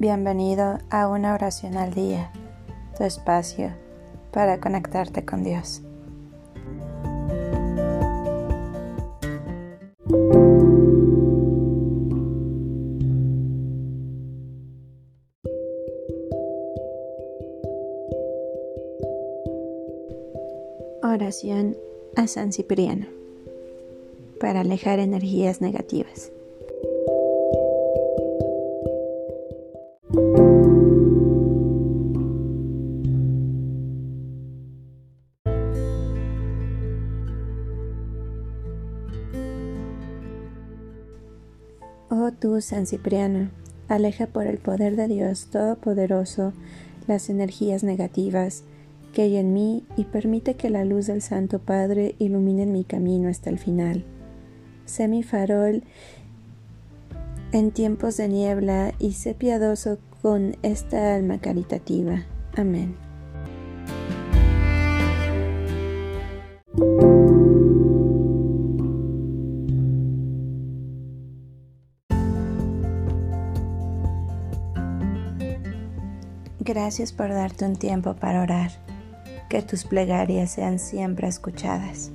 Bienvenido a una oración al día, tu espacio para conectarte con Dios. Oración a San Cipriano para alejar energías negativas. Oh tú, San Cipriano, aleja por el poder de Dios Todopoderoso las energías negativas que hay en mí y permite que la luz del Santo Padre ilumine mi camino hasta el final. Sé mi farol en tiempos de niebla y sé piadoso con esta alma caritativa. Amén. Gracias por darte un tiempo para orar. Que tus plegarias sean siempre escuchadas.